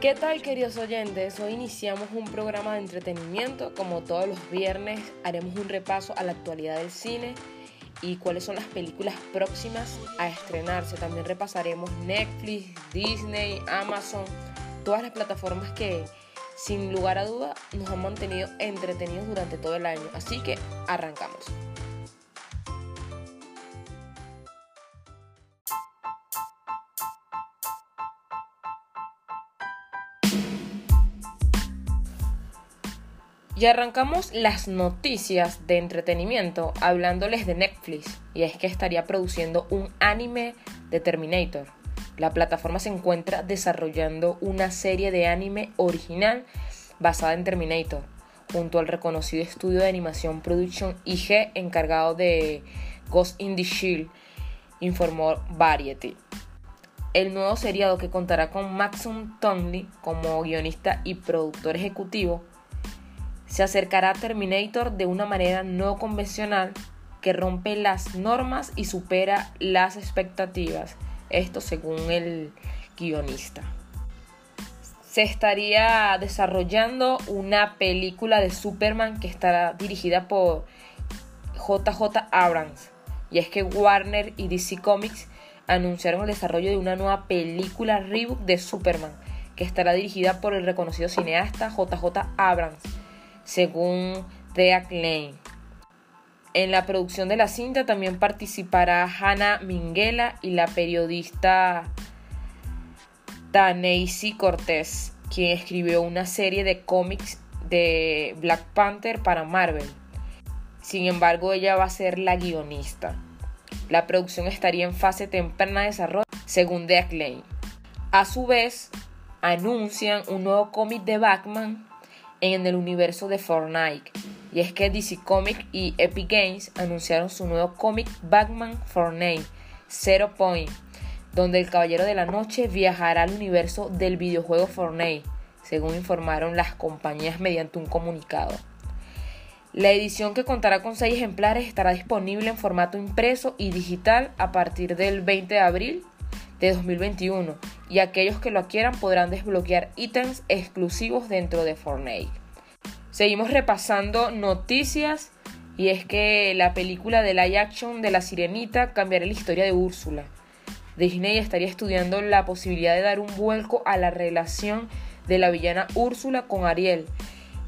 ¿Qué tal queridos oyentes? Hoy iniciamos un programa de entretenimiento. Como todos los viernes haremos un repaso a la actualidad del cine y cuáles son las películas próximas a estrenarse. También repasaremos Netflix, Disney, Amazon, todas las plataformas que sin lugar a duda nos han mantenido entretenidos durante todo el año. Así que arrancamos. Y arrancamos las noticias de entretenimiento hablándoles de Netflix. Y es que estaría produciendo un anime de Terminator. La plataforma se encuentra desarrollando una serie de anime original basada en Terminator, junto al reconocido estudio de animación Production IG encargado de Ghost in the Shield, informó Variety. El nuevo seriado que contará con Maxim Tonley como guionista y productor ejecutivo se acercará a Terminator de una manera no convencional que rompe las normas y supera las expectativas. Esto según el guionista. Se estaría desarrollando una película de Superman que estará dirigida por JJ Abrams. Y es que Warner y DC Comics anunciaron el desarrollo de una nueva película reboot de Superman que estará dirigida por el reconocido cineasta JJ Abrams según The Acclaim. En la producción de la cinta también participará Hannah Minghella y la periodista Taneisi Cortés, quien escribió una serie de cómics de Black Panther para Marvel. Sin embargo, ella va a ser la guionista. La producción estaría en fase temprana de desarrollo, según Acclaim. A su vez, anuncian un nuevo cómic de Batman en el universo de Fortnite. Y es que DC Comics y Epic Games anunciaron su nuevo cómic Batman Fortnite Zero Point, donde el Caballero de la Noche viajará al universo del videojuego Fortnite, según informaron las compañías mediante un comunicado. La edición que contará con 6 ejemplares estará disponible en formato impreso y digital a partir del 20 de abril de 2021 y aquellos que lo quieran podrán desbloquear ítems exclusivos dentro de Fortnite. Seguimos repasando noticias y es que la película de live action de la sirenita cambiará la historia de Úrsula. Disney estaría estudiando la posibilidad de dar un vuelco a la relación de la villana Úrsula con Ariel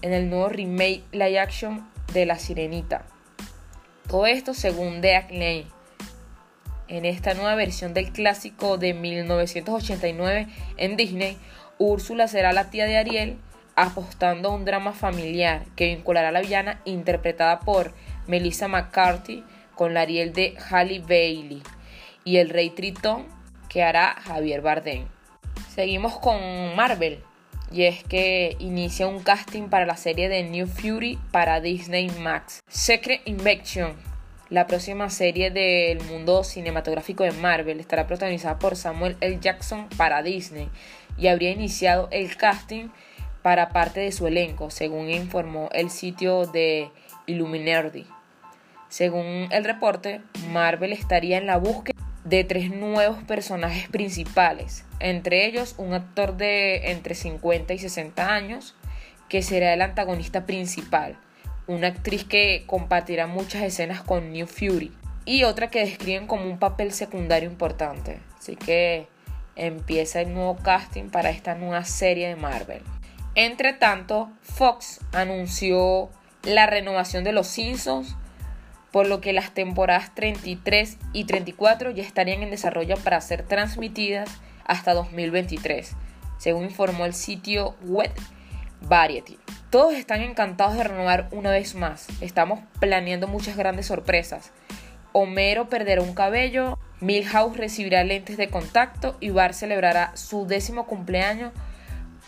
en el nuevo remake live action de la sirenita. Todo esto según The en esta nueva versión del clásico de 1989 en Disney, Úrsula será la tía de Ariel, apostando a un drama familiar que vinculará a la villana interpretada por Melissa McCarthy con la Ariel de Halle Bailey y el rey Tritón que hará Javier Bardem. Seguimos con Marvel y es que inicia un casting para la serie de New Fury para Disney Max. Secret Invasion la próxima serie del mundo cinematográfico de Marvel estará protagonizada por Samuel L. Jackson para Disney y habría iniciado el casting para parte de su elenco, según informó el sitio de Illuminati. Según el reporte, Marvel estaría en la búsqueda de tres nuevos personajes principales, entre ellos un actor de entre 50 y 60 años, que será el antagonista principal, una actriz que compartirá muchas escenas con New Fury y otra que describen como un papel secundario importante. Así que empieza el nuevo casting para esta nueva serie de Marvel. Entre tanto, Fox anunció la renovación de Los Simpsons, por lo que las temporadas 33 y 34 ya estarían en desarrollo para ser transmitidas hasta 2023, según informó el sitio web Variety. Todos están encantados de renovar una vez más. Estamos planeando muchas grandes sorpresas. Homero perderá un cabello, Milhouse recibirá lentes de contacto y Bart celebrará su décimo cumpleaños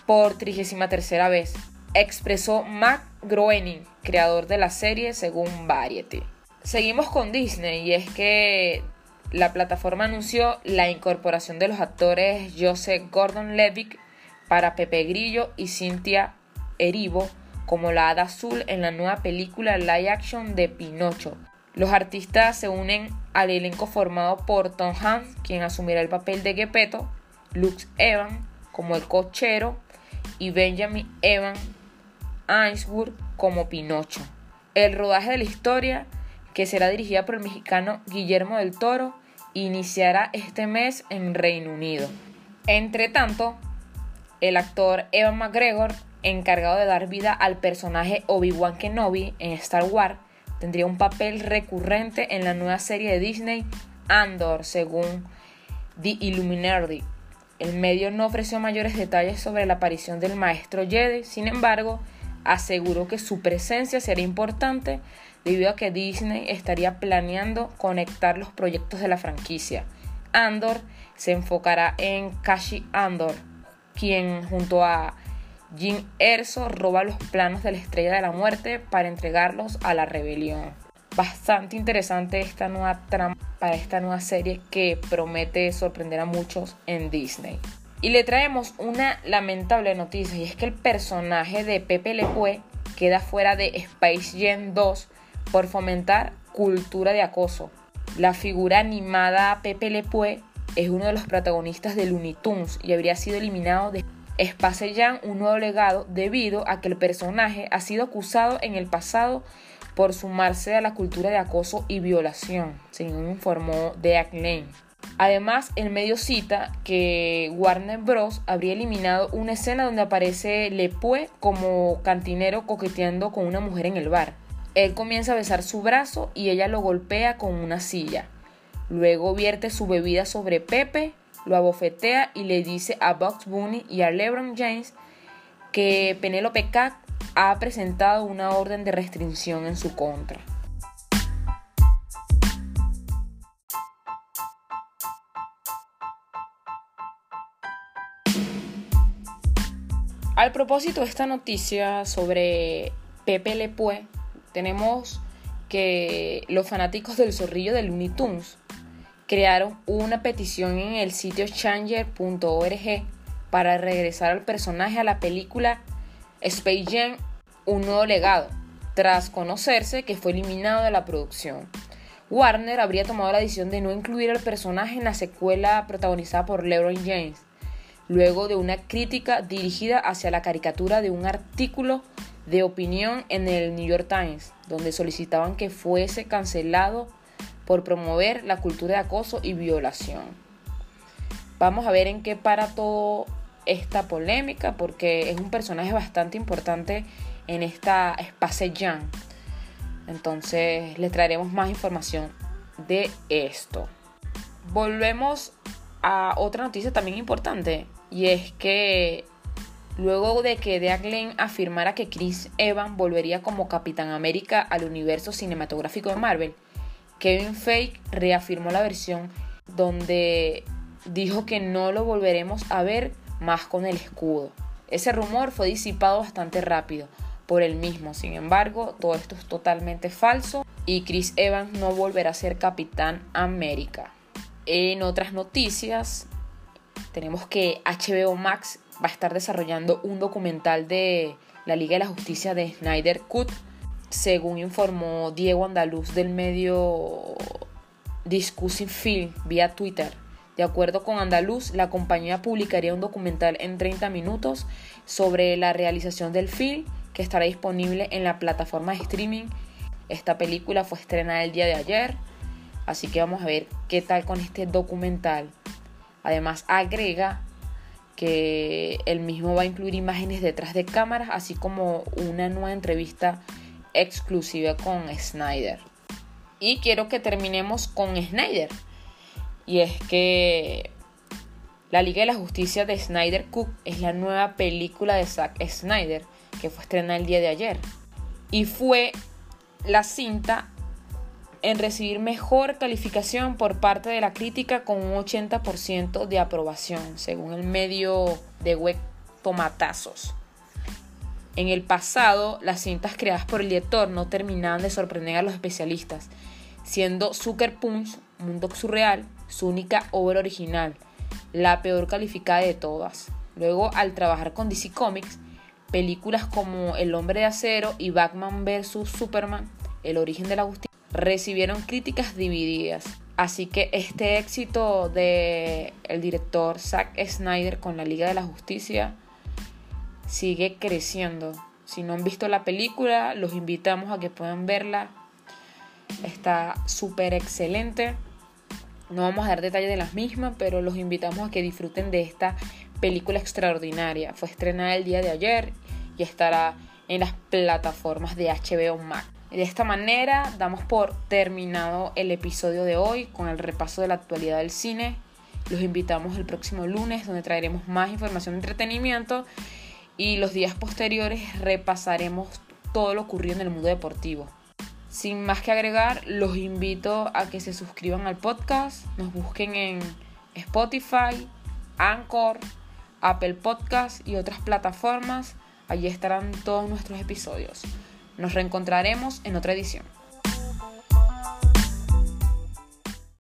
por 33 vez, expresó Matt Groening, creador de la serie según Variety. Seguimos con Disney y es que la plataforma anunció la incorporación de los actores Joseph Gordon-Levitt para Pepe Grillo y Cynthia Erivo como la hada azul en la nueva película live action de Pinocho. Los artistas se unen al elenco formado por Tom Hanks, quien asumirá el papel de Gepetto, Lux Evan como el cochero, y Benjamin Evan Ainsworth como Pinocho. El rodaje de la historia, que será dirigida por el mexicano Guillermo del Toro, iniciará este mes en Reino Unido. Entre tanto, el actor Evan McGregor, encargado de dar vida al personaje Obi-Wan Kenobi en Star Wars, tendría un papel recurrente en la nueva serie de Disney Andor, según The Illuminati. El medio no ofreció mayores detalles sobre la aparición del maestro Jedi, sin embargo, aseguró que su presencia sería importante debido a que Disney estaría planeando conectar los proyectos de la franquicia. Andor se enfocará en Kashi Andor, quien junto a Jim Erso roba los planos de la Estrella de la Muerte para entregarlos a la rebelión. Bastante interesante esta nueva trama para esta nueva serie que promete sorprender a muchos en Disney. Y le traemos una lamentable noticia y es que el personaje de Pepe Le Pew queda fuera de Space Jam 2 por fomentar cultura de acoso. La figura animada Pepe Le Pew es uno de los protagonistas de Looney Tunes y habría sido eliminado de Space Jam un nuevo legado debido a que el personaje ha sido acusado en el pasado por sumarse a la cultura de acoso y violación, según informó The Lane. Además, el medio cita que Warner Bros. habría eliminado una escena donde aparece Lepue como cantinero coqueteando con una mujer en el bar. Él comienza a besar su brazo y ella lo golpea con una silla. Luego vierte su bebida sobre Pepe, lo abofetea y le dice a Bugs Bunny y a LeBron James que Penelope Cat ha presentado una orden de restricción en su contra. Al propósito de esta noticia sobre Pepe Le Pew, tenemos que los fanáticos del zorrillo de Looney Tunes crearon una petición en el sitio changer.org para regresar al personaje a la película Space Jam Un nuevo legado, tras conocerse que fue eliminado de la producción. Warner habría tomado la decisión de no incluir al personaje en la secuela protagonizada por LeBron James luego de una crítica dirigida hacia la caricatura de un artículo de opinión en el New York Times, donde solicitaban que fuese cancelado por promover la cultura de acoso y violación. Vamos a ver en qué para todo esta polémica, porque es un personaje bastante importante en esta Space Jam. Entonces les traeremos más información de esto. Volvemos a otra noticia también importante y es que luego de que Dean Glenn afirmara que Chris Evans volvería como Capitán América al universo cinematográfico de Marvel, Kevin Feige reafirmó la versión donde dijo que no lo volveremos a ver más con el escudo. Ese rumor fue disipado bastante rápido por él mismo. Sin embargo, todo esto es totalmente falso y Chris Evans no volverá a ser Capitán América. En otras noticias, tenemos que HBO Max va a estar desarrollando un documental de la Liga de la Justicia de Snyder Cut, según informó Diego Andaluz del medio Discussing Film vía Twitter. De acuerdo con Andaluz, la compañía publicaría un documental en 30 minutos sobre la realización del film que estará disponible en la plataforma de streaming. Esta película fue estrenada el día de ayer, así que vamos a ver qué tal con este documental. Además agrega que el mismo va a incluir imágenes detrás de cámaras, así como una nueva entrevista exclusiva con Snyder. Y quiero que terminemos con Snyder. Y es que La Liga de la Justicia de Snyder Cook es la nueva película de Zack Snyder que fue estrenada el día de ayer. Y fue la cinta en recibir mejor calificación por parte de la crítica con un 80% de aprobación, según el medio de web Tomatazos. En el pasado, las cintas creadas por el director no terminaban de sorprender a los especialistas, siendo Sucker Punch, Mundo Surreal, su única obra original, la peor calificada de todas. Luego, al trabajar con DC Comics, películas como El Hombre de Acero y Batman vs. Superman, El Origen de la Justicia, recibieron críticas divididas. Así que este éxito de el director Zack Snyder con la Liga de la Justicia sigue creciendo. Si no han visto la película, los invitamos a que puedan verla. Está súper excelente. No vamos a dar detalles de las mismas, pero los invitamos a que disfruten de esta película extraordinaria. Fue estrenada el día de ayer y estará en las plataformas de HBO Max. De esta manera damos por terminado el episodio de hoy con el repaso de la actualidad del cine. Los invitamos el próximo lunes donde traeremos más información de entretenimiento y los días posteriores repasaremos todo lo ocurrido en el mundo deportivo. Sin más que agregar, los invito a que se suscriban al podcast, nos busquen en Spotify, Anchor, Apple Podcast y otras plataformas. Allí estarán todos nuestros episodios. Nos reencontraremos en otra edición.